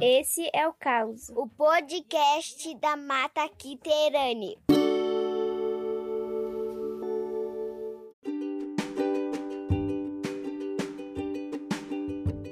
Esse é o Caos, o podcast da Mata Quiterane.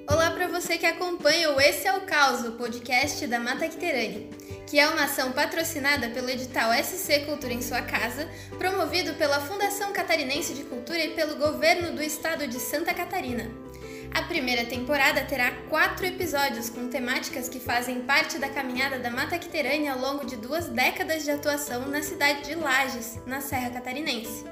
Olá para você que acompanha o Esse é o Caos, o podcast da Mata Quiterane, que é uma ação patrocinada pelo edital SC Cultura em Sua Casa, promovido pela Fundação Catarinense de Cultura e pelo governo do estado de Santa Catarina. A primeira temporada terá quatro episódios com temáticas que fazem parte da caminhada da Mata Quiterânia ao longo de duas décadas de atuação na cidade de Lages, na Serra Catarinense.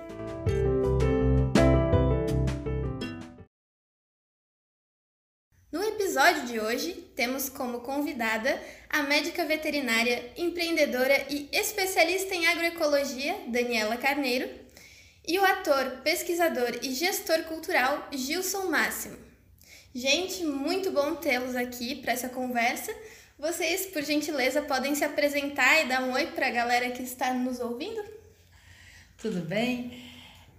No episódio de hoje, temos como convidada a médica veterinária, empreendedora e especialista em agroecologia, Daniela Carneiro, e o ator, pesquisador e gestor cultural, Gilson Máximo. Gente, muito bom tê-los aqui para essa conversa. Vocês, por gentileza, podem se apresentar e dar um oi para a galera que está nos ouvindo? Tudo bem?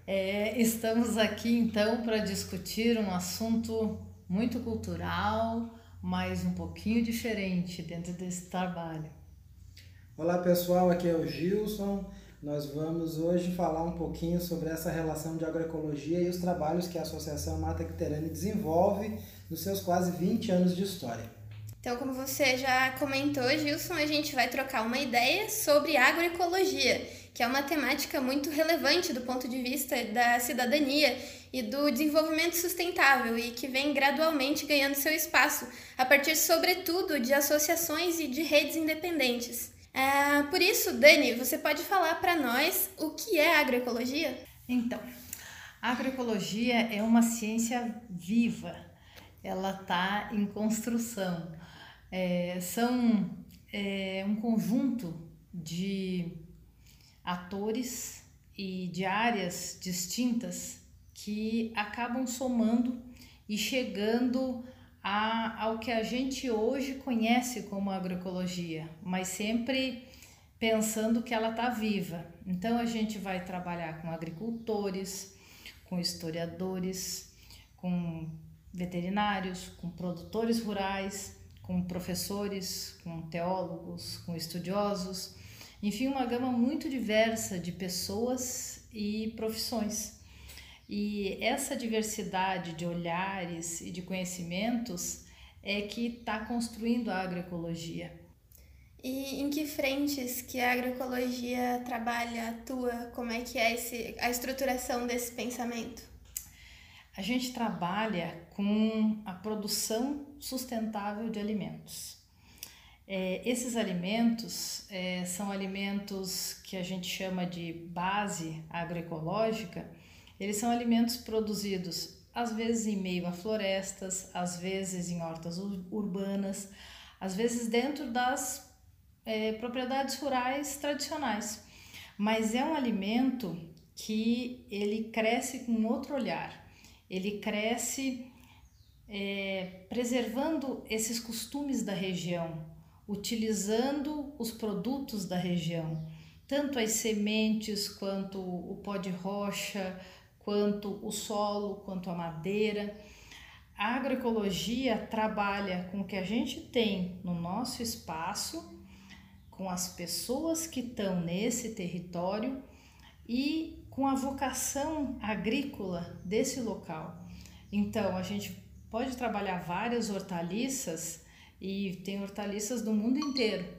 É, estamos aqui então para discutir um assunto muito cultural, mas um pouquinho diferente dentro desse trabalho. Olá pessoal, aqui é o Gilson. Nós vamos hoje falar um pouquinho sobre essa relação de agroecologia e os trabalhos que a Associação Mata Quiterane desenvolve nos seus quase 20 anos de história. Então, como você já comentou, Gilson, a gente vai trocar uma ideia sobre agroecologia, que é uma temática muito relevante do ponto de vista da cidadania e do desenvolvimento sustentável e que vem gradualmente ganhando seu espaço, a partir, sobretudo, de associações e de redes independentes. É, por isso, Dani, você pode falar para nós o que é agroecologia? Então, a agroecologia é uma ciência viva, ela está em construção. É, são é, um conjunto de atores e de áreas distintas que acabam somando e chegando a, ao que a gente hoje conhece como agroecologia, mas sempre pensando que ela está viva. Então a gente vai trabalhar com agricultores, com historiadores, com veterinários, com produtores rurais, com professores, com teólogos, com estudiosos, enfim, uma gama muito diversa de pessoas e profissões. E essa diversidade de olhares e de conhecimentos é que está construindo a agroecologia. E em que frentes que a agroecologia trabalha, atua? Como é que é esse, a estruturação desse pensamento? A gente trabalha com a produção sustentável de alimentos. É, esses alimentos é, são alimentos que a gente chama de base agroecológica, eles são alimentos produzidos às vezes em meio a florestas, às vezes em hortas urbanas, às vezes dentro das é, propriedades rurais tradicionais. Mas é um alimento que ele cresce com outro olhar. Ele cresce é, preservando esses costumes da região, utilizando os produtos da região, tanto as sementes quanto o pó de rocha, quanto o solo, quanto a madeira. A agroecologia trabalha com o que a gente tem no nosso espaço, com as pessoas que estão nesse território e com a vocação agrícola desse local. Então, a gente pode trabalhar várias hortaliças e tem hortaliças do mundo inteiro,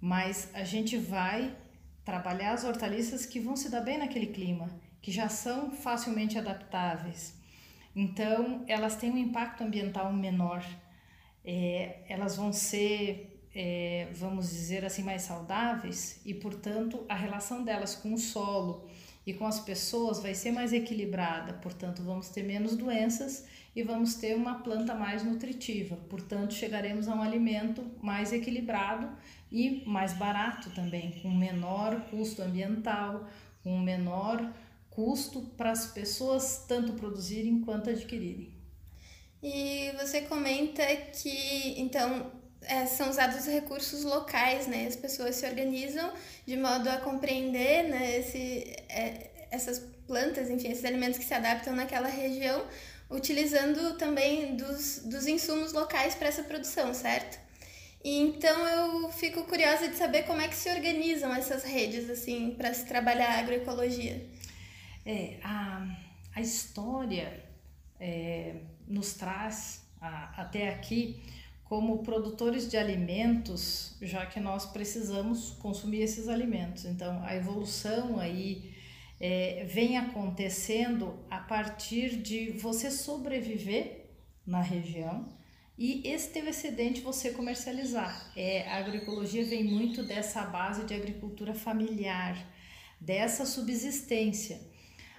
mas a gente vai trabalhar as hortaliças que vão se dar bem naquele clima que já são facilmente adaptáveis. Então, elas têm um impacto ambiental menor. É, elas vão ser, é, vamos dizer assim, mais saudáveis e, portanto, a relação delas com o solo e com as pessoas vai ser mais equilibrada. Portanto, vamos ter menos doenças e vamos ter uma planta mais nutritiva. Portanto, chegaremos a um alimento mais equilibrado e mais barato também, com menor custo ambiental, com menor custo para as pessoas tanto produzirem quanto adquirirem. E você comenta que então é, são usados recursos locais, né? As pessoas se organizam de modo a compreender né, esse, é, essas plantas, enfim, esses alimentos que se adaptam naquela região, utilizando também dos, dos insumos locais para essa produção, certo? Então eu fico curiosa de saber como é que se organizam essas redes assim para se trabalhar a agroecologia. É, a, a história é, nos traz a, até aqui como produtores de alimentos, já que nós precisamos consumir esses alimentos. Então, a evolução aí é, vem acontecendo a partir de você sobreviver na região e esse teu excedente você comercializar. É, a agroecologia vem muito dessa base de agricultura familiar, dessa subsistência,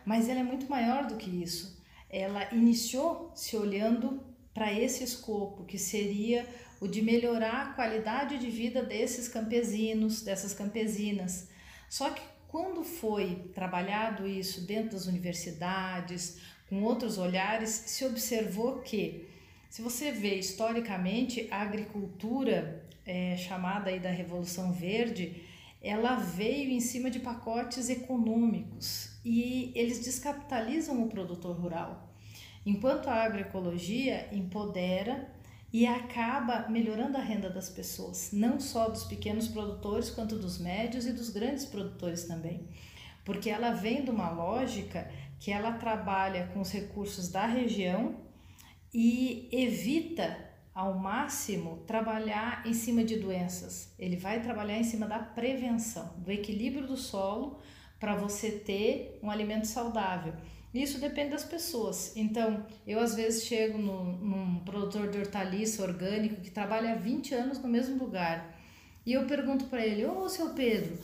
mas ela é muito maior do que isso. Ela iniciou se olhando para esse escopo, que seria o de melhorar a qualidade de vida desses campesinos, dessas campesinas. Só que quando foi trabalhado isso dentro das universidades, com outros olhares, se observou que, se você vê historicamente, a agricultura é, chamada aí da Revolução Verde, ela veio em cima de pacotes econômicos e eles descapitalizam o produtor rural. Enquanto a agroecologia empodera e acaba melhorando a renda das pessoas, não só dos pequenos produtores, quanto dos médios e dos grandes produtores também. Porque ela vem de uma lógica que ela trabalha com os recursos da região e evita ao máximo trabalhar em cima de doenças. Ele vai trabalhar em cima da prevenção, do equilíbrio do solo para você ter um alimento saudável. Isso depende das pessoas. Então, eu às vezes chego no, num produtor de hortaliça orgânico que trabalha há 20 anos no mesmo lugar e eu pergunto para ele: Ô, seu Pedro,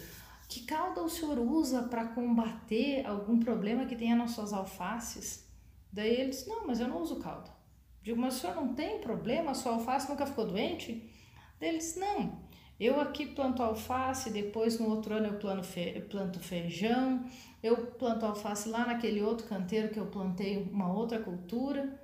que calda o senhor usa para combater algum problema que tenha nas suas alfaces? Daí ele diz: Não, mas eu não uso calda. Digo, mas o senhor não tem problema? A sua alface nunca ficou doente? Daí ele diz: Não, eu aqui planto alface, depois no outro ano eu fe planto feijão, eu planto alface lá naquele outro canteiro que eu plantei uma outra cultura.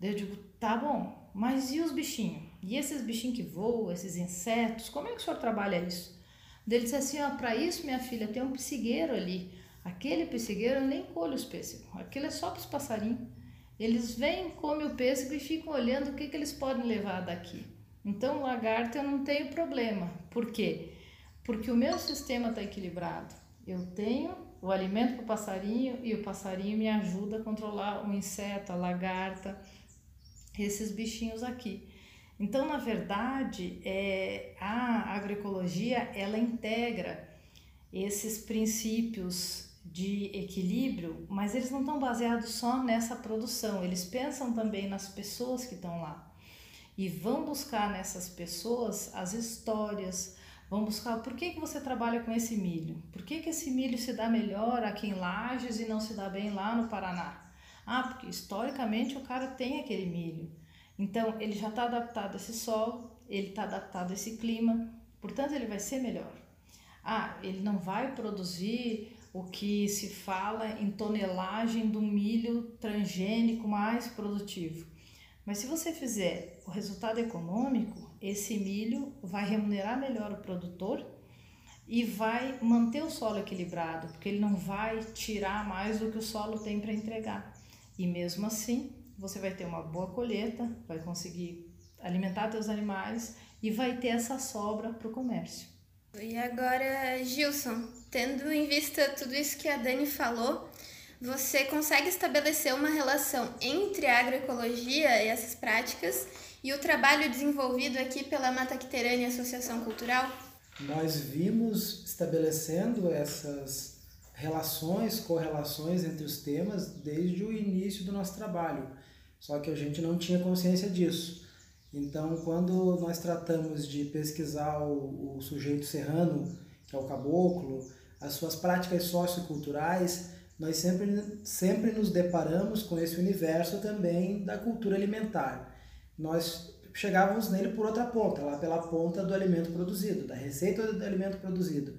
Daí eu digo, tá bom, mas e os bichinhos? E esses bichinhos que voam, esses insetos, como é que o senhor trabalha isso? Daí ele disse assim, ó, para isso minha filha tem um psigueiro ali. Aquele psigueiro eu nem colho os pêssegos, aquele é só para os passarinhos. Eles vêm, comem o pêssego e ficam olhando o que, que eles podem levar daqui. Então, lagarto eu não tenho problema. Por quê? Porque o meu sistema está equilibrado. Eu tenho o alimento para o passarinho e o passarinho me ajuda a controlar o inseto, a lagarta, esses bichinhos aqui. Então, na verdade, é, a agroecologia ela integra esses princípios de equilíbrio, mas eles não estão baseados só nessa produção, eles pensam também nas pessoas que estão lá e vão buscar nessas pessoas as histórias, vão buscar por que, que você trabalha com esse milho, por que, que esse milho se dá melhor aqui em Lages e não se dá bem lá no Paraná. Ah, porque historicamente o cara tem aquele milho. Então ele já está adaptado a esse solo, ele está adaptado a esse clima, portanto ele vai ser melhor. Ah, ele não vai produzir o que se fala em tonelagem do milho transgênico mais produtivo. Mas se você fizer o resultado econômico, esse milho vai remunerar melhor o produtor e vai manter o solo equilibrado, porque ele não vai tirar mais do que o solo tem para entregar. E mesmo assim, você vai ter uma boa colheita, vai conseguir alimentar seus animais e vai ter essa sobra para o comércio. E agora, Gilson, tendo em vista tudo isso que a Dani falou, você consegue estabelecer uma relação entre a agroecologia e essas práticas e o trabalho desenvolvido aqui pela Mata Quiterânia Associação Cultural? Nós vimos estabelecendo essas relações, correlações entre os temas desde o início do nosso trabalho, só que a gente não tinha consciência disso. Então, quando nós tratamos de pesquisar o, o sujeito serrano, que é o caboclo, as suas práticas socioculturais, nós sempre, sempre nos deparamos com esse universo também da cultura alimentar. Nós chegávamos nele por outra ponta, lá pela ponta do alimento produzido, da receita do alimento produzido.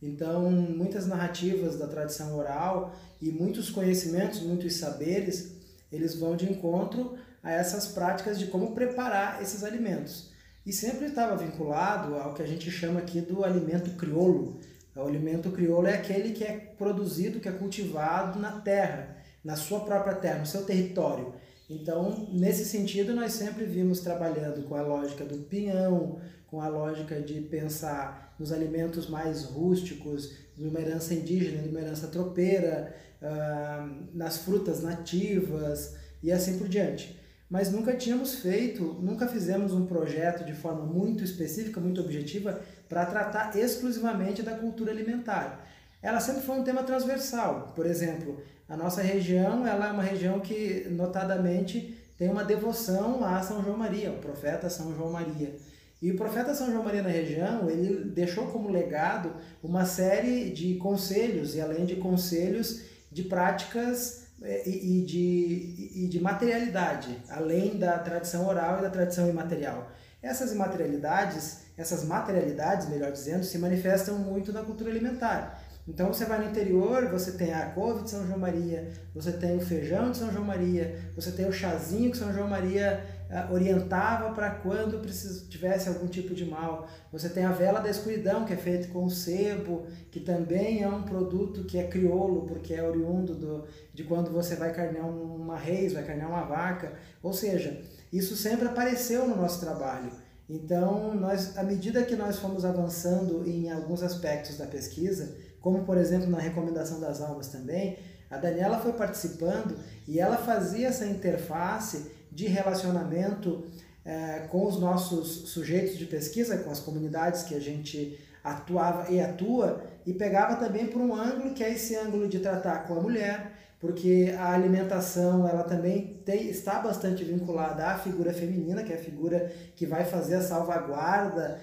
Então, muitas narrativas da tradição oral e muitos conhecimentos, muitos saberes, eles vão de encontro a essas práticas de como preparar esses alimentos. E sempre estava vinculado ao que a gente chama aqui do alimento crioulo, o alimento crioulo é aquele que é produzido, que é cultivado na terra, na sua própria terra, no seu território. Então, nesse sentido, nós sempre vimos trabalhando com a lógica do pinhão, com a lógica de pensar nos alimentos mais rústicos, numa herança indígena, numa herança tropeira, uh, nas frutas nativas e assim por diante. Mas nunca tínhamos feito, nunca fizemos um projeto de forma muito específica, muito objetiva, para tratar exclusivamente da cultura alimentar. Ela sempre foi um tema transversal. Por exemplo, a nossa região ela é uma região que, notadamente, tem uma devoção a São João Maria, o profeta São João Maria. E o profeta São João Maria na região, ele deixou como legado uma série de conselhos, e além de conselhos, de práticas eh, e, de, e de materialidade, além da tradição oral e da tradição imaterial. Essas imaterialidades, essas materialidades, melhor dizendo, se manifestam muito na cultura alimentar. Então você vai no interior, você tem a couve de São João Maria, você tem o feijão de São João Maria, você tem o chazinho que São João Maria uh, orientava para quando tivesse algum tipo de mal. Você tem a vela da escuridão, que é feita com sebo, que também é um produto que é crioulo, porque é oriundo do, de quando você vai carnear uma reis, vai carnear uma vaca. Ou seja, isso sempre apareceu no nosso trabalho. Então, nós, à medida que nós fomos avançando em alguns aspectos da pesquisa, como por exemplo na recomendação das almas também, a Daniela foi participando e ela fazia essa interface de relacionamento é, com os nossos sujeitos de pesquisa, com as comunidades que a gente atuava e atua, e pegava também por um ângulo que é esse ângulo de tratar com a mulher, porque a alimentação ela também tem, está bastante vinculada à figura feminina, que é a figura que vai fazer a salvaguarda,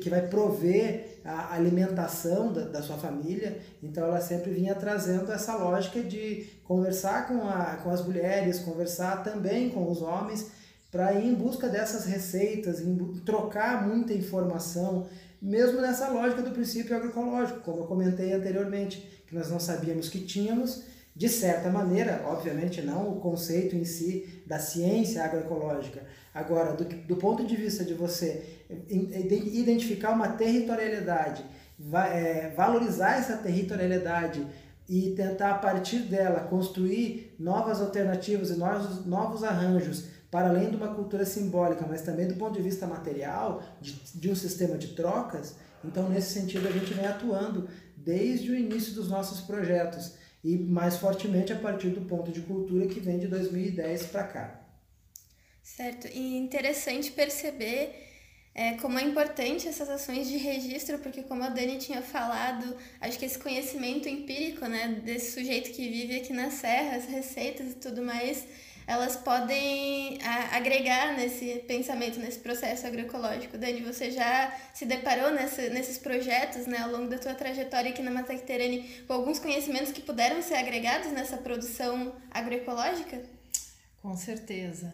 que vai prover a alimentação da, da sua família. Então ela sempre vinha trazendo essa lógica de conversar com, a, com as mulheres, conversar também com os homens, para ir em busca dessas receitas, trocar muita informação, mesmo nessa lógica do princípio agroecológico, como eu comentei anteriormente, que nós não sabíamos que tínhamos de certa maneira, obviamente não o conceito em si da ciência agroecológica. Agora, do, do ponto de vista de você identificar uma territorialidade, é, valorizar essa territorialidade e tentar a partir dela construir novas alternativas e novos, novos arranjos para além de uma cultura simbólica, mas também do ponto de vista material, de, de um sistema de trocas, então nesse sentido a gente vem atuando desde o início dos nossos projetos e mais fortemente a partir do ponto de cultura que vem de 2010 para cá. Certo, e interessante perceber é, como é importante essas ações de registro, porque como a Dani tinha falado, acho que esse conhecimento empírico, né, desse sujeito que vive aqui na serra, as receitas e tudo mais, elas podem agregar nesse pensamento, nesse processo agroecológico. Dani, você já se deparou nesses projetos né, ao longo da tua trajetória aqui na Mata Quiterane com alguns conhecimentos que puderam ser agregados nessa produção agroecológica? Com certeza,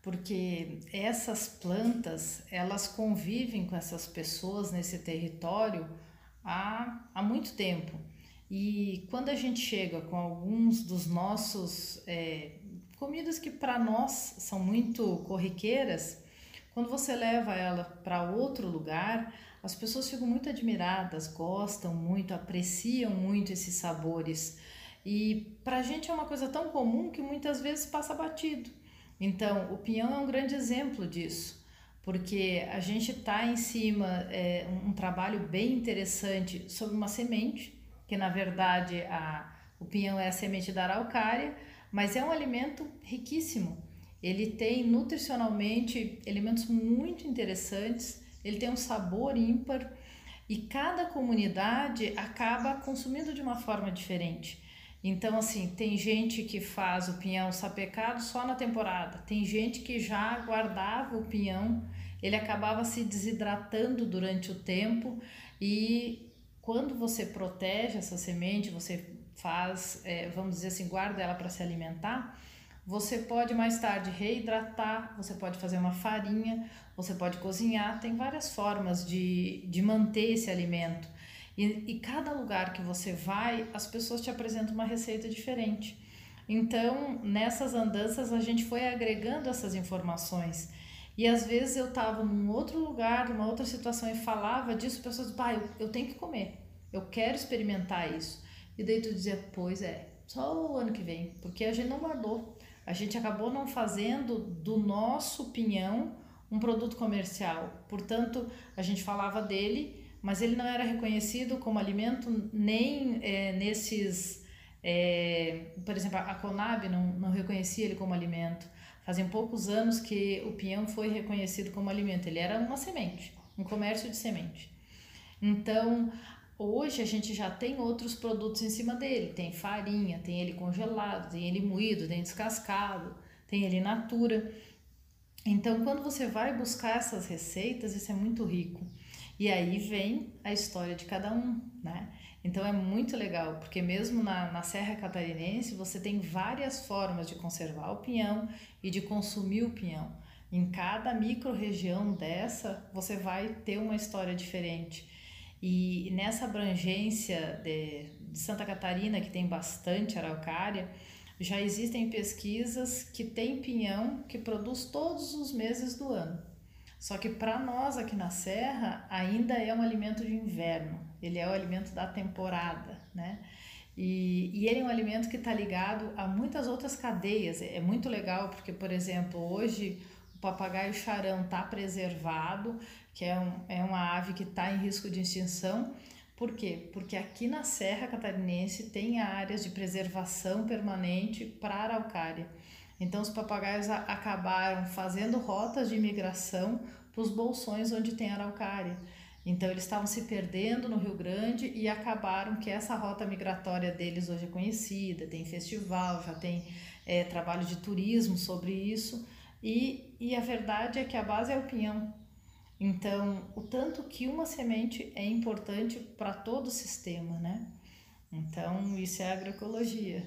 porque essas plantas, elas convivem com essas pessoas nesse território há, há muito tempo. E quando a gente chega com alguns dos nossos é, comidas que para nós são muito corriqueiras, quando você leva ela para outro lugar, as pessoas ficam muito admiradas, gostam muito, apreciam muito esses sabores. E para a gente é uma coisa tão comum que muitas vezes passa batido. Então, o pinhão é um grande exemplo disso, porque a gente está em cima é, um trabalho bem interessante sobre uma semente, que na verdade a, o pinhão é a semente da araucária, mas é um alimento riquíssimo. Ele tem nutricionalmente elementos muito interessantes, ele tem um sabor ímpar. E cada comunidade acaba consumindo de uma forma diferente. Então, assim, tem gente que faz o pinhão sapecado só na temporada, tem gente que já guardava o pinhão, ele acabava se desidratando durante o tempo. E quando você protege essa semente, você faz, é, vamos dizer assim, guarda ela para se alimentar, você pode mais tarde reidratar, você pode fazer uma farinha, você pode cozinhar, tem várias formas de, de manter esse alimento. E, e cada lugar que você vai, as pessoas te apresentam uma receita diferente. Então, nessas andanças, a gente foi agregando essas informações. E às vezes eu estava num outro lugar, numa outra situação e falava disso, pessoas pai, eu, eu tenho que comer, eu quero experimentar isso. E daí tu dizia, pois é, só o ano que vem, porque a gente não guardou. a gente acabou não fazendo do nosso pinhão um produto comercial. Portanto, a gente falava dele, mas ele não era reconhecido como alimento nem é, nesses. É, por exemplo, a Conab não, não reconhecia ele como alimento. Fazem poucos anos que o pinhão foi reconhecido como alimento. Ele era uma semente, um comércio de semente. Então, hoje a gente já tem outros produtos em cima dele. Tem farinha, tem ele congelado, tem ele moído, tem descascado, tem ele natura. Então, quando você vai buscar essas receitas, isso é muito rico. E aí vem a história de cada um, né? Então é muito legal, porque mesmo na, na Serra Catarinense você tem várias formas de conservar o pinhão e de consumir o pinhão. Em cada micro-região dessa, você vai ter uma história diferente. E nessa abrangência de, de Santa Catarina, que tem bastante araucária, já existem pesquisas que tem pinhão que produz todos os meses do ano. Só que para nós aqui na Serra ainda é um alimento de inverno, ele é o alimento da temporada, né? E, e ele é um alimento que está ligado a muitas outras cadeias. É muito legal porque, por exemplo, hoje o papagaio charão está preservado, que é, um, é uma ave que está em risco de extinção, por quê? Porque aqui na Serra Catarinense tem áreas de preservação permanente para araucária. Então os papagaios acabaram fazendo rotas de migração para os bolsões onde tem araucária. Então eles estavam se perdendo no Rio Grande e acabaram que essa rota migratória deles hoje é conhecida, tem festival, já tem é, trabalho de turismo sobre isso. E, e a verdade é que a base é o pinhão. Então, o tanto que uma semente é importante para todo o sistema, né? Então, isso é agroecologia.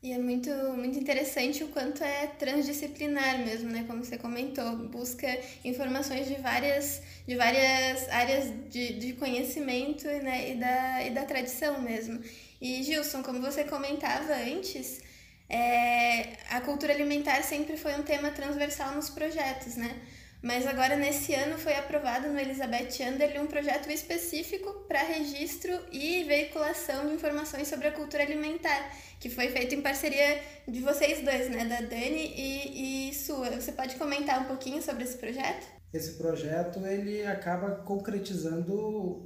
E é muito, muito interessante o quanto é transdisciplinar mesmo, né? Como você comentou, busca informações de várias, de várias áreas de, de conhecimento né? e, da, e da tradição mesmo. E Gilson, como você comentava antes, é, a cultura alimentar sempre foi um tema transversal nos projetos, né? Mas agora, nesse ano, foi aprovado no Elizabeth Anderle um projeto específico para registro e veiculação de informações sobre a cultura alimentar, que foi feito em parceria de vocês dois, né, da Dani e, e sua. Você pode comentar um pouquinho sobre esse projeto? Esse projeto ele acaba concretizando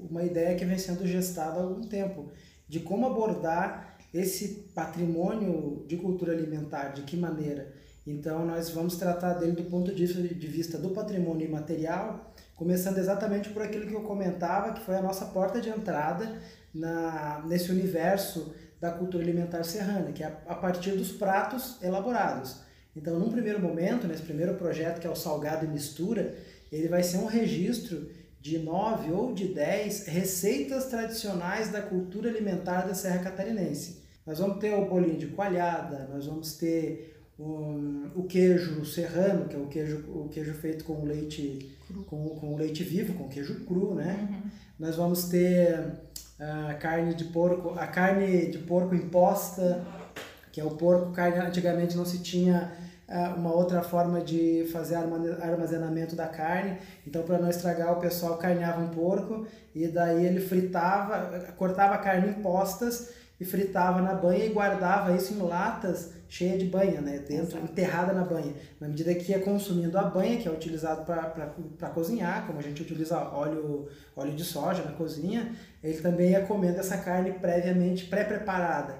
uma ideia que vem sendo gestada há algum tempo, de como abordar esse patrimônio de cultura alimentar, de que maneira então, nós vamos tratar dele do ponto de vista do patrimônio imaterial, começando exatamente por aquilo que eu comentava, que foi a nossa porta de entrada na, nesse universo da cultura alimentar serrana, que é a partir dos pratos elaborados. Então, num primeiro momento, nesse primeiro projeto, que é o Salgado e Mistura, ele vai ser um registro de nove ou de dez receitas tradicionais da cultura alimentar da Serra Catarinense. Nós vamos ter o bolinho de coalhada, nós vamos ter um, o queijo serrano, que é o queijo, o queijo feito com leite, com, com leite vivo, com queijo cru, né? Uhum. Nós vamos ter a ah, carne de porco, a carne de porco imposta, que é o porco, carne antigamente não se tinha uh, uma outra forma de fazer armazenamento da carne, então para não estragar o pessoal carneava um porco e daí ele fritava, cortava a carne em postas e fritava na banha e guardava isso em latas cheia de banha, né? Dentro, Exato. enterrada na banha. Na medida que ia consumindo a banha, que é utilizado para cozinhar, como a gente utiliza óleo, óleo de soja na cozinha, ele também ia comendo essa carne previamente pré-preparada.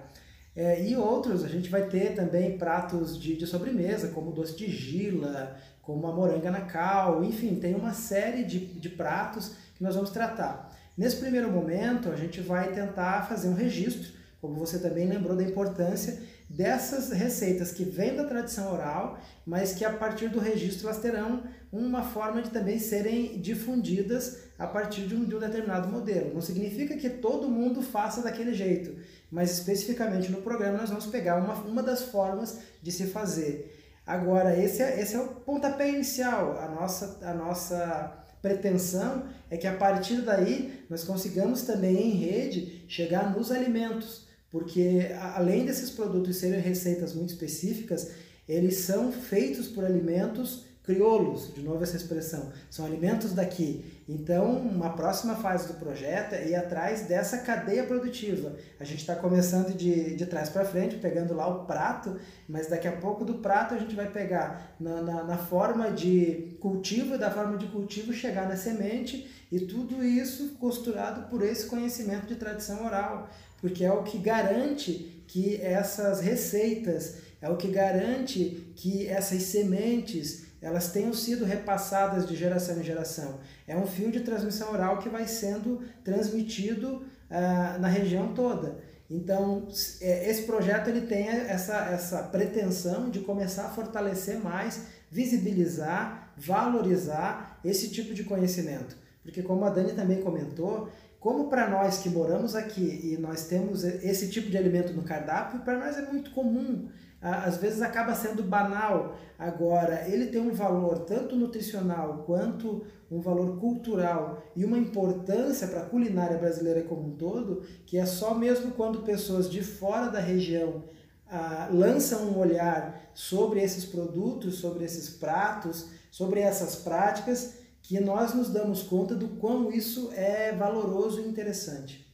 É, e outros, a gente vai ter também pratos de, de sobremesa, como doce de gila, como a moranga na cal, enfim, tem uma série de, de pratos que nós vamos tratar. Nesse primeiro momento, a gente vai tentar fazer um registro, como você também lembrou da importância dessas receitas que vêm da tradição oral, mas que a partir do registro elas terão uma forma de também serem difundidas a partir de um, de um determinado modelo. Não significa que todo mundo faça daquele jeito, mas especificamente no programa nós vamos pegar uma, uma das formas de se fazer. Agora, esse é, esse é o pontapé inicial. A nossa, a nossa pretensão é que a partir daí nós consigamos também em rede chegar nos alimentos porque além desses produtos serem receitas muito específicas, eles são feitos por alimentos crioulos, de novo essa expressão, são alimentos daqui. Então, uma próxima fase do projeto é ir atrás dessa cadeia produtiva. A gente está começando de, de trás para frente, pegando lá o prato, mas daqui a pouco do prato a gente vai pegar na, na, na forma de cultivo, da forma de cultivo chegar na semente e tudo isso costurado por esse conhecimento de tradição oral, porque é o que garante que essas receitas, é o que garante que essas sementes elas tenham sido repassadas de geração em geração. É um fio de transmissão oral que vai sendo transmitido uh, na região toda. Então, é, esse projeto ele tem essa, essa pretensão de começar a fortalecer mais, visibilizar, valorizar esse tipo de conhecimento. Porque, como a Dani também comentou, como para nós que moramos aqui e nós temos esse tipo de alimento no cardápio, para nós é muito comum às vezes acaba sendo banal. Agora, ele tem um valor tanto nutricional quanto um valor cultural e uma importância para a culinária brasileira como um todo, que é só mesmo quando pessoas de fora da região ah, lançam um olhar sobre esses produtos, sobre esses pratos, sobre essas práticas, que nós nos damos conta do quão isso é valoroso e interessante.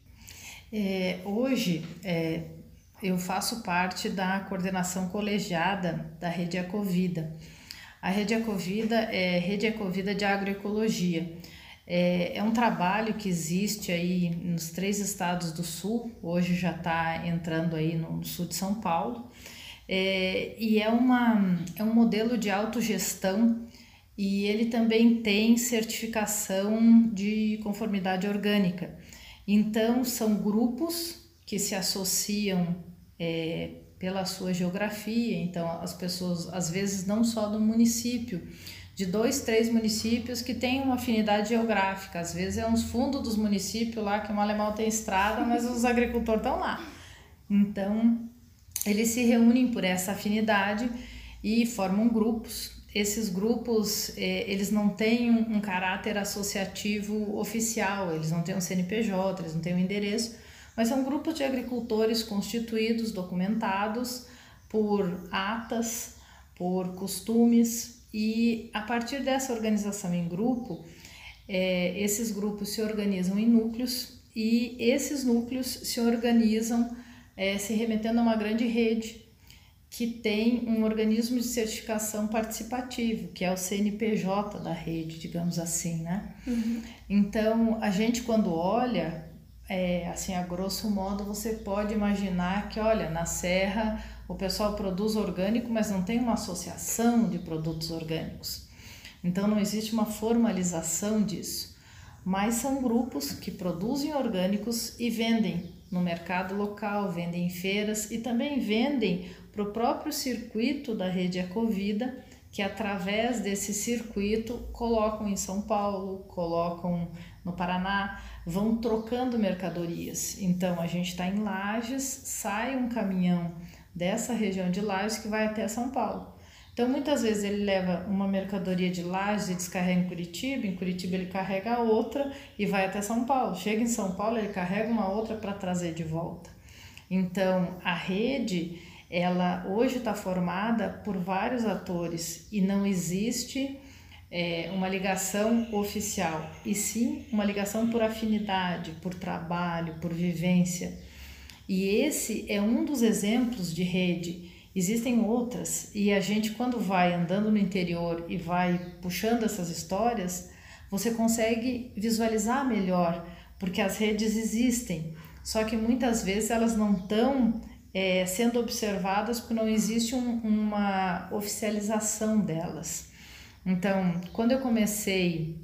É, hoje, é, eu faço parte da coordenação colegiada da Rede Ecovida. A Rede Ecovida é Rede Ecovida de Agroecologia. É, é um trabalho que existe aí nos três estados do sul, hoje já está entrando aí no sul de São Paulo, é, e é, uma, é um modelo de autogestão e ele também tem certificação de conformidade orgânica. Então, são grupos que se associam é, pela sua geografia, então as pessoas, às vezes, não só do município, de dois, três municípios que têm uma afinidade geográfica, às vezes é uns fundos dos municípios lá que o Malemal tem estrada, mas os agricultores estão lá. Então, eles se reúnem por essa afinidade e formam grupos. Esses grupos, é, eles não têm um, caráter associativo oficial, eles não têm um CNPJ, eles não têm um endereço, mas são grupos de agricultores constituídos, documentados por atas, por costumes, e a partir dessa organização em grupo, é, esses grupos se organizam em núcleos e esses núcleos se organizam é, se remetendo a uma grande rede que tem um organismo de certificação participativo, que é o CNPJ da rede, digamos assim, né? Uhum. Então, a gente quando olha é, assim, a grosso modo, você pode imaginar que, olha, na serra o pessoal produz orgânico, mas não tem uma associação de produtos orgânicos. Então não existe uma formalização disso. Mas são grupos que produzem orgânicos e vendem no mercado local, vendem em feiras e também vendem para o próprio circuito da rede Ecovida, que através desse circuito colocam em São Paulo, colocam no Paraná, vão trocando mercadorias. Então a gente está em Lages, sai um caminhão dessa região de Lages que vai até São Paulo. Então muitas vezes ele leva uma mercadoria de Lages e descarrega em Curitiba, em Curitiba ele carrega outra e vai até São Paulo. Chega em São Paulo, ele carrega uma outra para trazer de volta. Então a rede, ela hoje está formada por vários atores e não existe é, uma ligação oficial, e sim uma ligação por afinidade, por trabalho, por vivência. E esse é um dos exemplos de rede. Existem outras, e a gente, quando vai andando no interior e vai puxando essas histórias, você consegue visualizar melhor, porque as redes existem, só que muitas vezes elas não estão é, sendo observadas porque não existe um, uma oficialização delas. Então, quando eu comecei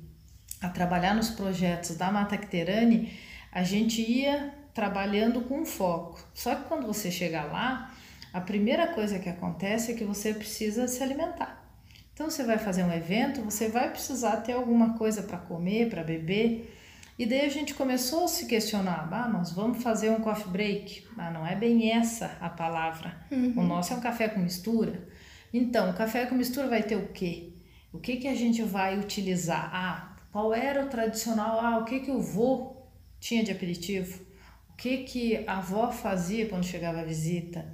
a trabalhar nos projetos da Mata Quiterane, a gente ia trabalhando com foco. Só que quando você chega lá, a primeira coisa que acontece é que você precisa se alimentar. Então, você vai fazer um evento, você vai precisar ter alguma coisa para comer, para beber. E daí a gente começou a se questionar: ah, nós vamos fazer um coffee break. Ah, não é bem essa a palavra. Uhum. O nosso é um café com mistura. Então, o café com mistura vai ter o quê? O que, que a gente vai utilizar? Ah, qual era o tradicional? Ah, o que, que o vô tinha de aperitivo? O que, que a avó fazia quando chegava a visita?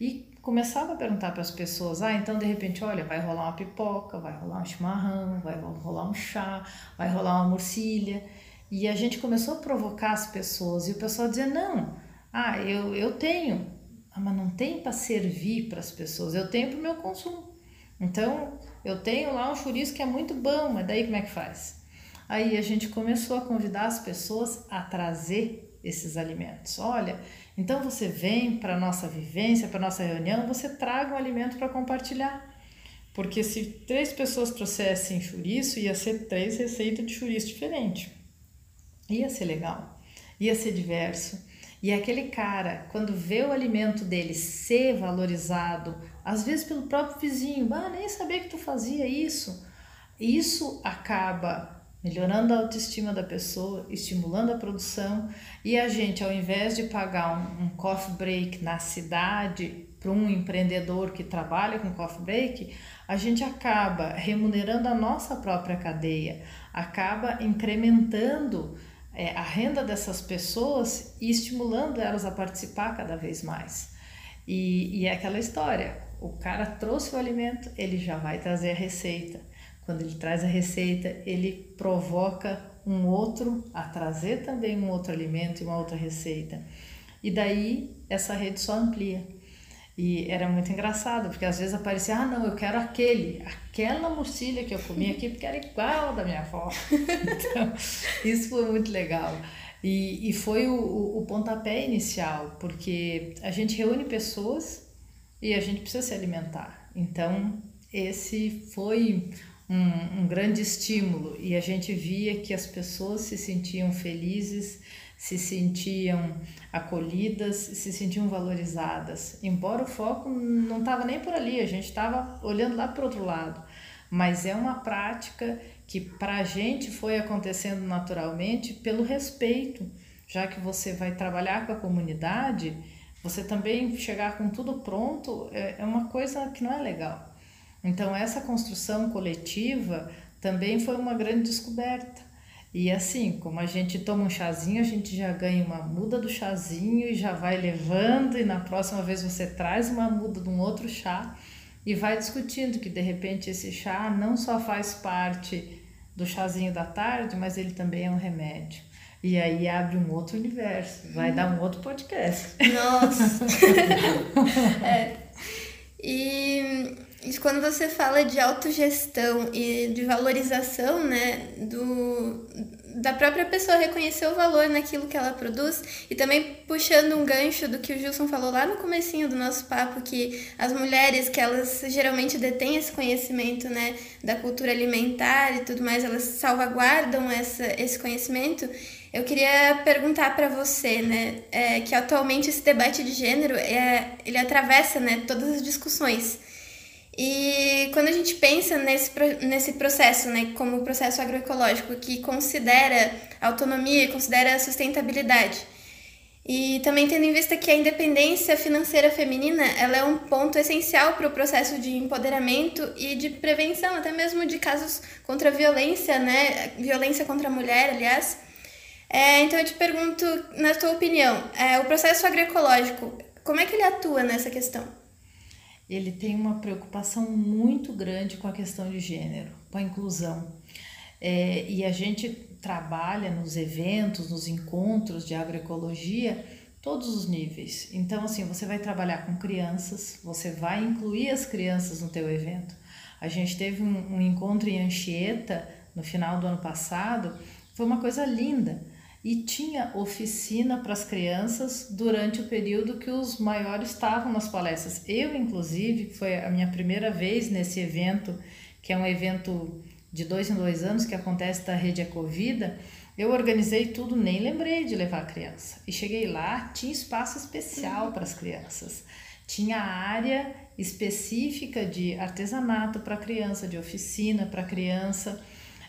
E começava a perguntar para as pessoas, ah, então de repente, olha, vai rolar uma pipoca, vai rolar um chimarrão, vai rolar um chá, vai rolar uma morcilha. E a gente começou a provocar as pessoas e o pessoal dizia, não, ah, eu, eu tenho, ah, mas não tem para servir para as pessoas, eu tenho para o meu consumo. Então, eu tenho lá um chouriço que é muito bom, mas daí como é que faz? Aí a gente começou a convidar as pessoas a trazer esses alimentos. Olha, então você vem para a nossa vivência, para a nossa reunião, você traga um alimento para compartilhar. Porque se três pessoas trouxessem chouriço, ia ser três receitas de chouriço diferentes. Ia ser legal, ia ser diverso. E aquele cara, quando vê o alimento dele ser valorizado, às vezes pelo próprio vizinho, ah, nem sabia que tu fazia isso. Isso acaba melhorando a autoestima da pessoa, estimulando a produção e a gente, ao invés de pagar um, um coffee break na cidade para um empreendedor que trabalha com coffee break, a gente acaba remunerando a nossa própria cadeia, acaba incrementando é, a renda dessas pessoas e estimulando elas a participar cada vez mais. E, e é aquela história: o cara trouxe o alimento, ele já vai trazer a receita quando ele traz a receita, ele provoca um outro a trazer também um outro alimento e uma outra receita. E daí essa rede só amplia. E era muito engraçado, porque às vezes aparecia, ah, não, eu quero aquele, aquela morcilha que eu comi aqui, porque era igual da minha avó. então, isso foi muito legal. E, e foi o, o pontapé inicial, porque a gente reúne pessoas e a gente precisa se alimentar. Então, esse foi um, um grande estímulo e a gente via que as pessoas se sentiam felizes, se sentiam acolhidas, se sentiam valorizadas. Embora o foco não estava nem por ali, a gente estava olhando lá para o outro lado. Mas é uma prática que para a gente foi acontecendo naturalmente pelo respeito, já que você vai trabalhar com a comunidade, você também chegar com tudo pronto é, é uma coisa que não é legal. Então, essa construção coletiva também foi uma grande descoberta. E assim, como a gente toma um chazinho, a gente já ganha uma muda do chazinho e já vai levando, e na próxima vez você traz uma muda de um outro chá e vai discutindo que de repente esse chá não só faz parte do chazinho da tarde, mas ele também é um remédio. E aí abre um outro universo, vai dar um outro podcast. Nossa! é. E quando você fala de autogestão e de valorização, né, do, da própria pessoa reconhecer o valor naquilo que ela produz e também puxando um gancho do que o Gilson falou lá no comecinho do nosso papo que as mulheres que elas geralmente detêm esse conhecimento, né, da cultura alimentar e tudo mais, elas salvaguardam essa, esse conhecimento. Eu queria perguntar para você, né, é, que atualmente esse debate de gênero é, ele atravessa, né, todas as discussões. E quando a gente pensa nesse, nesse processo, né, como processo agroecológico, que considera autonomia considera sustentabilidade, e também tendo em vista que a independência financeira feminina ela é um ponto essencial para o processo de empoderamento e de prevenção, até mesmo de casos contra a violência, né, violência contra a mulher, aliás. É, então eu te pergunto, na tua opinião, é, o processo agroecológico, como é que ele atua nessa questão? Ele tem uma preocupação muito grande com a questão de gênero, com a inclusão. É, e a gente trabalha nos eventos, nos encontros de agroecologia, todos os níveis. Então, assim, você vai trabalhar com crianças, você vai incluir as crianças no teu evento. A gente teve um, um encontro em Anchieta no final do ano passado, foi uma coisa linda e tinha oficina para as crianças durante o período que os maiores estavam nas palestras. Eu, inclusive, foi a minha primeira vez nesse evento, que é um evento de dois em dois anos que acontece da Rede Ecovida. Eu organizei tudo, nem lembrei de levar a criança. E cheguei lá, tinha espaço especial para as crianças. Tinha área específica de artesanato para criança, de oficina para criança.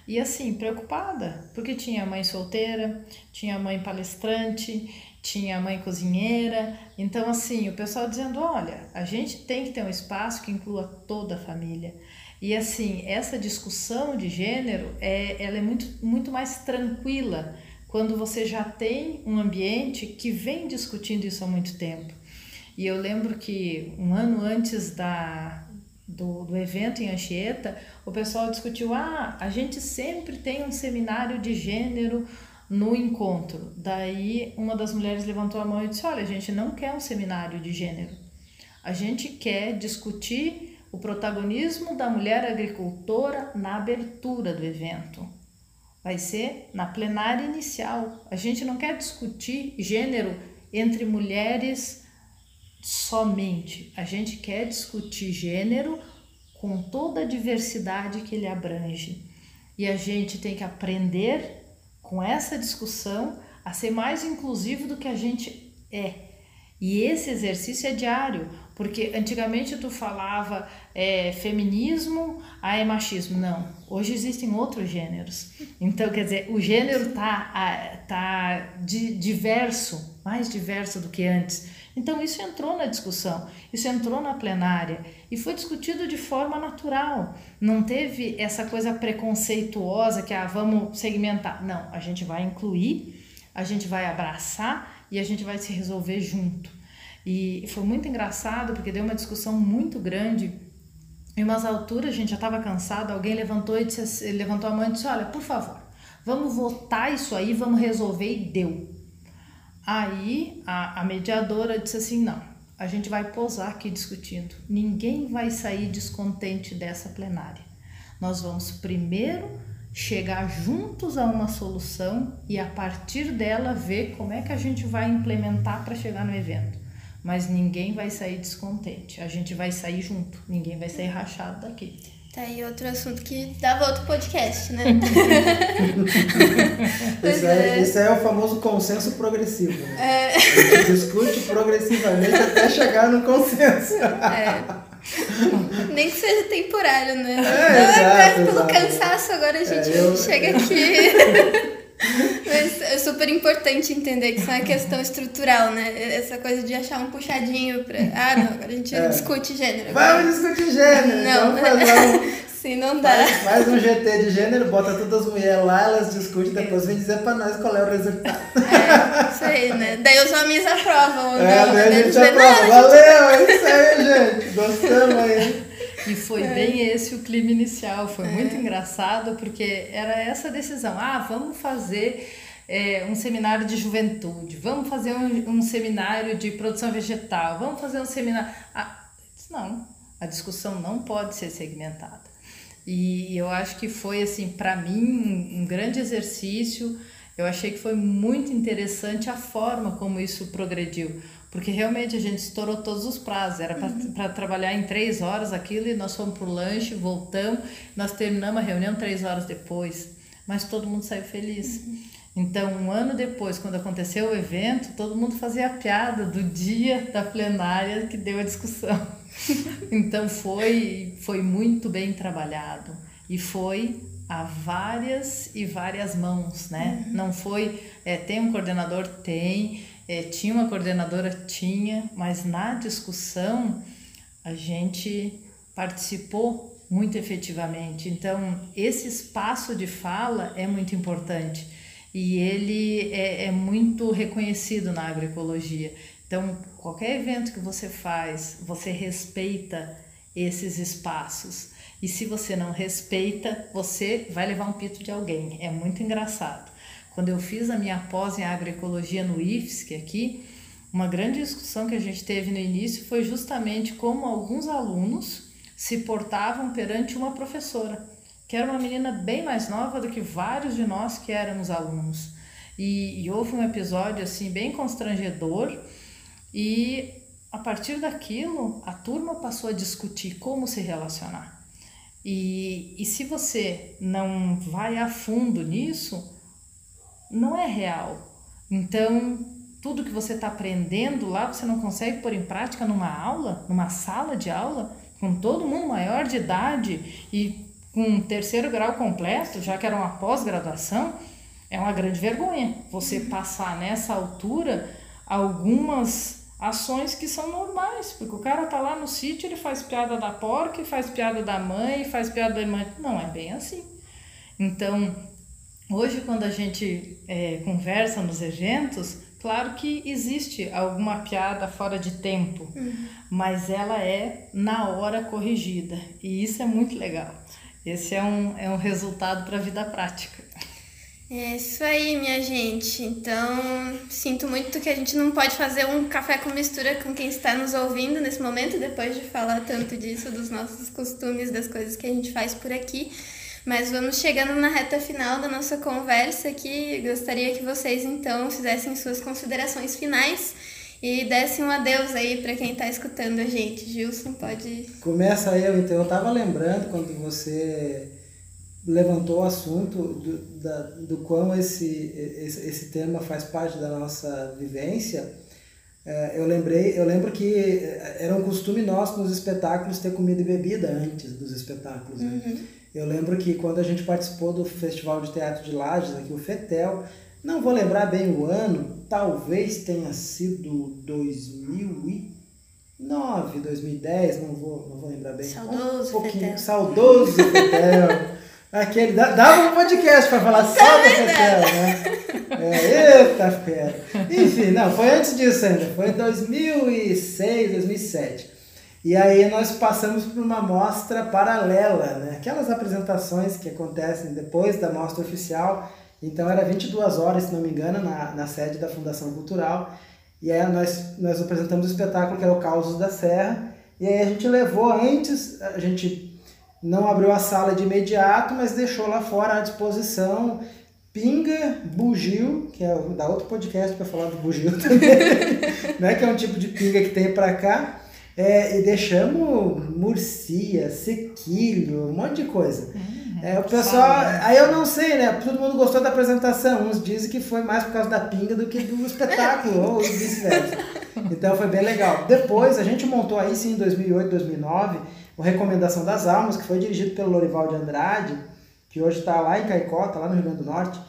E assim, preocupada, porque tinha mãe solteira, tinha mãe palestrante, tinha mãe cozinheira. Então, assim, o pessoal dizendo: olha, a gente tem que ter um espaço que inclua toda a família. E assim, essa discussão de gênero é, ela é muito, muito mais tranquila quando você já tem um ambiente que vem discutindo isso há muito tempo. E eu lembro que um ano antes da, do, do evento em Anchieta, o pessoal discutiu: ah, a gente sempre tem um seminário de gênero no encontro. Daí uma das mulheres levantou a mão e disse: olha, a gente não quer um seminário de gênero. A gente quer discutir o protagonismo da mulher agricultora na abertura do evento. Vai ser na plenária inicial. A gente não quer discutir gênero entre mulheres somente. A gente quer discutir gênero com toda a diversidade que ele abrange. E a gente tem que aprender com essa discussão a ser mais inclusivo do que a gente é. E esse exercício é diário, porque antigamente tu falava é, feminismo, ah, é machismo. Não, hoje existem outros gêneros. Então, quer dizer, o gênero tá, tá diverso, mais diverso do que antes. Então, isso entrou na discussão, isso entrou na plenária e foi discutido de forma natural. Não teve essa coisa preconceituosa que, ah, vamos segmentar. Não, a gente vai incluir, a gente vai abraçar e a gente vai se resolver junto. E foi muito engraçado porque deu uma discussão muito grande. Em umas alturas a gente já estava cansado, alguém levantou e disse, levantou a mão e disse: Olha, por favor, vamos votar isso aí, vamos resolver e deu. Aí a, a mediadora disse assim: não, a gente vai posar aqui discutindo. Ninguém vai sair descontente dessa plenária. Nós vamos primeiro chegar juntos a uma solução e a partir dela ver como é que a gente vai implementar para chegar no evento. Mas ninguém vai sair descontente. A gente vai sair junto. Ninguém vai sair rachado daqui. Tá aí outro assunto que dava outro podcast, né? isso, é, isso é o famoso consenso progressivo. Né? É. A gente discute progressivamente até chegar no consenso. É. Nem que seja temporário, né? É, exato, pelo exato. cansaço, agora a gente é, eu... chega aqui. Mas é super importante entender que isso é uma questão estrutural, né? Essa coisa de achar um puxadinho pra. Ah, não, agora a gente é. discute gênero. Vamos discutir gênero! Não, vamos fazer um... Sim, não dá. Faz, faz, um GT de gênero, bota todas as mulheres lá, elas discutem, depois vem dizer pra nós qual é o resultado. É, isso aí, né? Daí os homens aprovam. É, não, daí a gente aprova. Valeu, é isso aí, gente. Gostamos aí. E foi é. bem esse o clima inicial, foi é. muito engraçado, porque era essa decisão, ah, vamos fazer é, um seminário de juventude, vamos fazer um, um, seminário de produção vegetal, vamos fazer um seminário... Ah, não, a discussão não pode ser segmentada. E eu acho que foi, assim, para mim, um, um grande exercício, eu achei que foi muito interessante a forma como isso progrediu, porque realmente a gente estourou todos os prazos. Era para uhum. trabalhar em três horas aquilo e nós fomos para o lanche, voltamos, nós terminamos a reunião três horas depois. Mas todo mundo saiu feliz. Uhum. Então, um ano depois, quando aconteceu o evento, todo mundo fazia a piada do dia da plenária que deu a discussão. então, foi, foi muito bem trabalhado. E foi a várias e várias mãos, né? Uhum. Não foi, é, tem um coordenador? Tem é, tinha uma coordenadora? Tinha, mas na discussão a gente participou muito efetivamente. Então, esse espaço de fala é muito importante e ele é, é muito reconhecido na agroecologia. Então, qualquer evento que você faz, você respeita esses espaços. E se você não respeita, você vai levar um pito de alguém. É muito engraçado. Quando eu fiz a minha pós em agroecologia no IFSC aqui, uma grande discussão que a gente teve no início foi justamente como alguns alunos se portavam perante uma professora, que era uma menina bem mais nova do que vários de nós que éramos alunos. E, e houve um episódio assim bem constrangedor e a partir daquilo a turma passou a discutir como se relacionar. E, e se você não vai a fundo nisso, não é real. Então, tudo que você está aprendendo lá, você não consegue pôr em prática numa aula, numa sala de aula, com todo mundo maior de idade e com terceiro grau completo, já que era uma pós-graduação, é uma grande vergonha você passar nessa altura algumas ações que são normais, porque o cara tá lá no sítio, ele faz piada da porca, faz piada da mãe, faz piada da irmã. Não é bem assim. Então, Hoje, quando a gente é, conversa nos eventos, Claro que existe alguma piada fora de tempo, uhum. mas ela é na hora corrigida e isso é muito legal. Esse é um, é um resultado para a vida prática. É isso aí, minha gente. Então, sinto muito que a gente não pode fazer um café com mistura com quem está nos ouvindo nesse momento, depois de falar tanto disso, dos nossos costumes, das coisas que a gente faz por aqui. Mas vamos chegando na reta final da nossa conversa aqui. Gostaria que vocês então fizessem suas considerações finais e dessem um adeus aí para quem está escutando a gente. Gilson, pode. Começa eu, então. Eu estava lembrando quando você levantou o assunto do, da, do quão esse, esse, esse tema faz parte da nossa vivência. É, eu lembrei, eu lembro que era um costume nosso nos espetáculos ter comida e bebida antes dos espetáculos. Né? Uhum. Eu lembro que quando a gente participou do Festival de Teatro de Lages, aqui o FETEL, não vou lembrar bem o ano, talvez tenha sido 2009, 2010, não vou, não vou lembrar bem. Saudoso um pouquinho, FETEL. Saudoso FETEL. Aquele, dava um podcast para falar só FETEL, né? É, eita fera. Enfim, não, foi antes disso ainda, foi em 2006, 2007. E aí nós passamos por uma mostra paralela, né? aquelas apresentações que acontecem depois da mostra oficial. Então era 22 horas, se não me engano, na, na sede da Fundação Cultural. E aí nós, nós apresentamos o espetáculo que era o Causos da Serra. E aí a gente levou antes, a gente não abriu a sala de imediato, mas deixou lá fora à disposição pinga, bugio, que é da outro podcast para falar do bugio também, né? que é um tipo de pinga que tem para cá. É, e deixamos murcia, sequilho, um monte de coisa. Uhum, é, o pessoal. Aí eu não sei, né? Todo mundo gostou da apresentação. Uns dizem que foi mais por causa da pinga do que do espetáculo, ou vice-versa. Então foi bem legal. Depois a gente montou aí sim em 2008, 2009, o Recomendação das Almas, que foi dirigido pelo Lorival de Andrade, que hoje está lá em Caicota, lá no Rio Grande do Norte.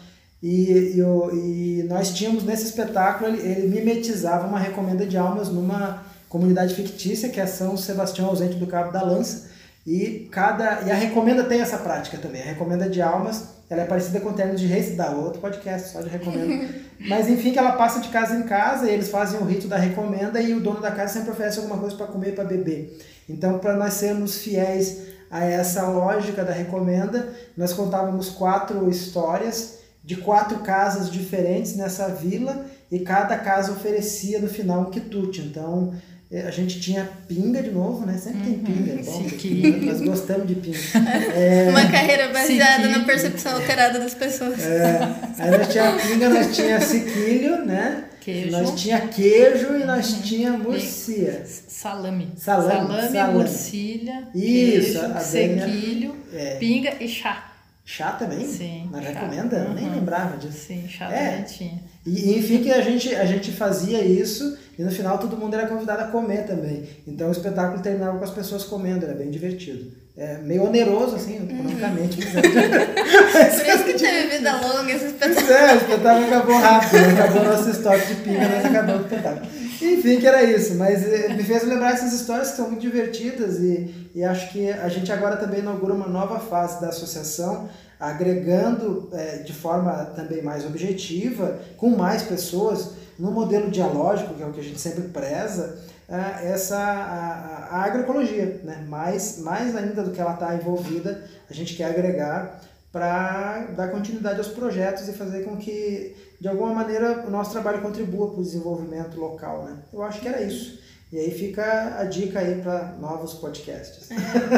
E, e, e nós tínhamos nesse espetáculo, ele, ele mimetizava uma recomenda de almas numa comunidade fictícia, que é São Sebastião ausente do Cabo da Lança. E, cada, e a Recomenda tem essa prática também. A Recomenda de Almas, ela é parecida com o Termos de Reis, da outro podcast só de Recomenda. Mas enfim, que ela passa de casa em casa e eles fazem o rito da Recomenda e o dono da casa sempre oferece alguma coisa para comer e para beber. Então, para nós sermos fiéis a essa lógica da Recomenda, nós contávamos quatro histórias de quatro casas diferentes nessa vila e cada casa oferecia no final um quitute. Então, a gente tinha pinga de novo, né? Sempre tem pinga, é bom. Uhum. Nós gostamos de pinga. É... Uma carreira baseada na percepção alterada das pessoas. É, aí nós tinha pinga, nós tinha sequilho, né? Queijo. Nós tinha queijo e nós uhum. tinha murcia. Salame. Salame, salame, salame. murcilha, Isso, queijo, sequilho, é. pinga e chá. Chá também? Sim. Na recomenda? Uhum. Nem lembrava disso. Sim, chá é. também tinha. E, enfim, que a gente, a gente fazia isso e no final todo mundo era convidado a comer também. Então o espetáculo terminava com as pessoas comendo, era bem divertido. É meio oneroso, assim, economicamente. Mas Por isso que teve vida longa esse espetáculo. É, o espetáculo acabou rápido, né? acabou nosso estoque de pinga, nós acabamos o espetáculo. Enfim, que era isso, mas eh, me fez lembrar essas histórias que são muito divertidas e, e acho que a gente agora também inaugura uma nova fase da associação, agregando é, de forma também mais objetiva, com mais pessoas, no modelo dialógico, que é o que a gente sempre preza, é, essa a, a agroecologia, né? mais, mais ainda do que ela está envolvida, a gente quer agregar para dar continuidade aos projetos e fazer com que, de alguma maneira, o nosso trabalho contribua para o desenvolvimento local. Né? Eu acho que era isso. E aí fica a dica aí para novos podcasts.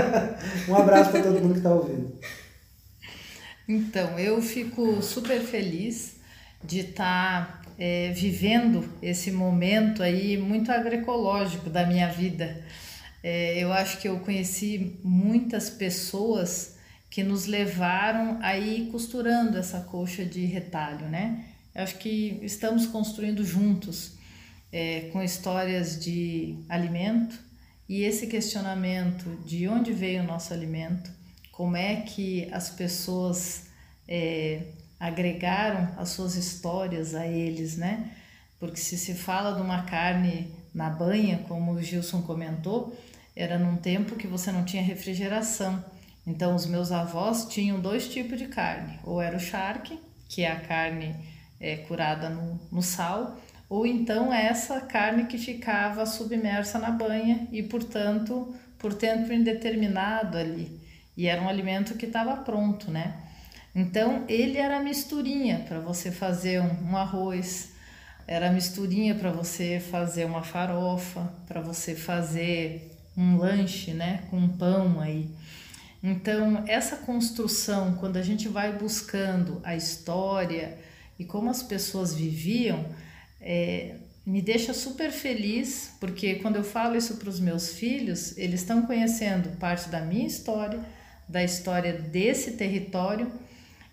um abraço para todo mundo que está ouvindo. Então, eu fico super feliz de estar tá, é, vivendo esse momento aí muito agroecológico da minha vida. É, eu acho que eu conheci muitas pessoas que nos levaram a ir costurando essa coxa de retalho, né? Eu acho que estamos construindo juntos, é, com histórias de alimento e esse questionamento de onde veio o nosso alimento, como é que as pessoas é, agregaram as suas histórias a eles, né? Porque se se fala de uma carne na banha, como o Gilson comentou, era num tempo que você não tinha refrigeração. Então, os meus avós tinham dois tipos de carne: ou era o charque, que é a carne é, curada no, no sal, ou então essa carne que ficava submersa na banha e, portanto, por tempo indeterminado ali. E era um alimento que estava pronto, né? Então, ele era misturinha para você fazer um, um arroz, era misturinha para você fazer uma farofa, para você fazer um lanche, né, com pão aí. Então, essa construção, quando a gente vai buscando a história e como as pessoas viviam, é, me deixa super feliz, porque quando eu falo isso para os meus filhos, eles estão conhecendo parte da minha história, da história desse território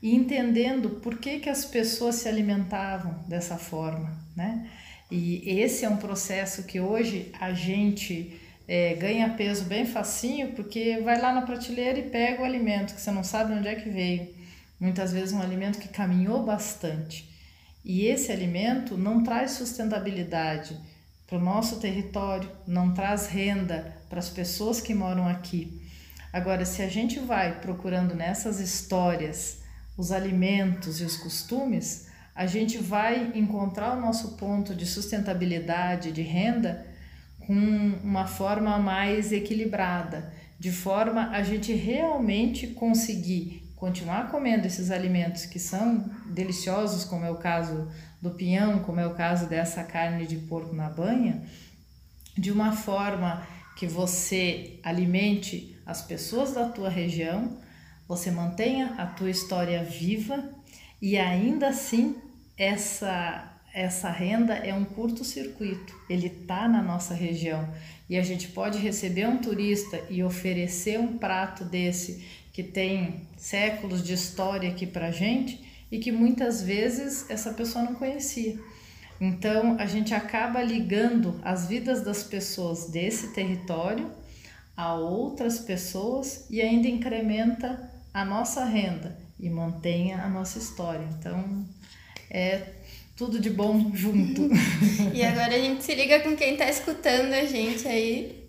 e entendendo por que, que as pessoas se alimentavam dessa forma, né? E esse é um processo que hoje a gente é, ganha peso bem facinho, porque vai lá na prateleira e pega o alimento que você não sabe onde é que veio. Muitas vezes um alimento que caminhou bastante. E esse alimento não traz sustentabilidade para o nosso território, não traz renda para as pessoas que moram aqui. Agora, se a gente vai procurando nessas histórias os alimentos e os costumes, a gente vai encontrar o nosso ponto de sustentabilidade, de renda, com uma forma mais equilibrada, de forma a gente realmente conseguir continuar comendo esses alimentos que são deliciosos, como é o caso do pinhão, como é o caso dessa carne de porco na banha, de uma forma que você alimente as pessoas da tua região, você mantenha a tua história viva e ainda assim essa essa renda é um curto-circuito. Ele está na nossa região e a gente pode receber um turista e oferecer um prato desse que tem séculos de história aqui para gente e que muitas vezes essa pessoa não conhecia. Então a gente acaba ligando as vidas das pessoas desse território a outras pessoas e ainda incrementa a nossa renda e mantenha a nossa história. Então, é tudo de bom junto. e agora a gente se liga com quem está escutando a gente aí.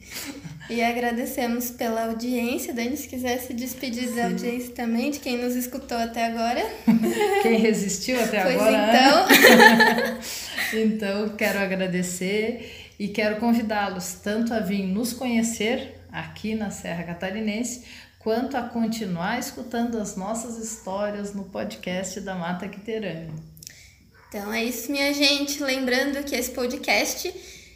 E agradecemos pela audiência. Dani, se quiser se despedir Sim. da audiência também, de quem nos escutou até agora. Quem resistiu até pois agora. Então. então, quero agradecer e quero convidá-los tanto a vir nos conhecer aqui na Serra Catarinense, quanto a continuar escutando as nossas histórias no podcast da Mata Quiterânea. Então é isso, minha gente. Lembrando que esse podcast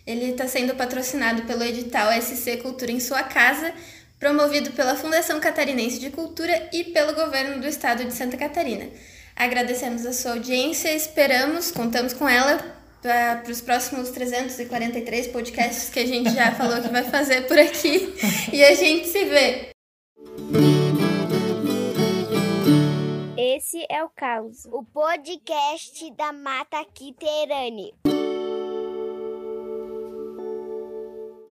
ele está sendo patrocinado pelo edital SC Cultura em Sua Casa, promovido pela Fundação Catarinense de Cultura e pelo governo do estado de Santa Catarina. Agradecemos a sua audiência, esperamos, contamos com ela para os próximos 343 podcasts que a gente já falou que vai fazer por aqui. E a gente se vê. Esse é o Caos, o podcast da Mata Quiterane.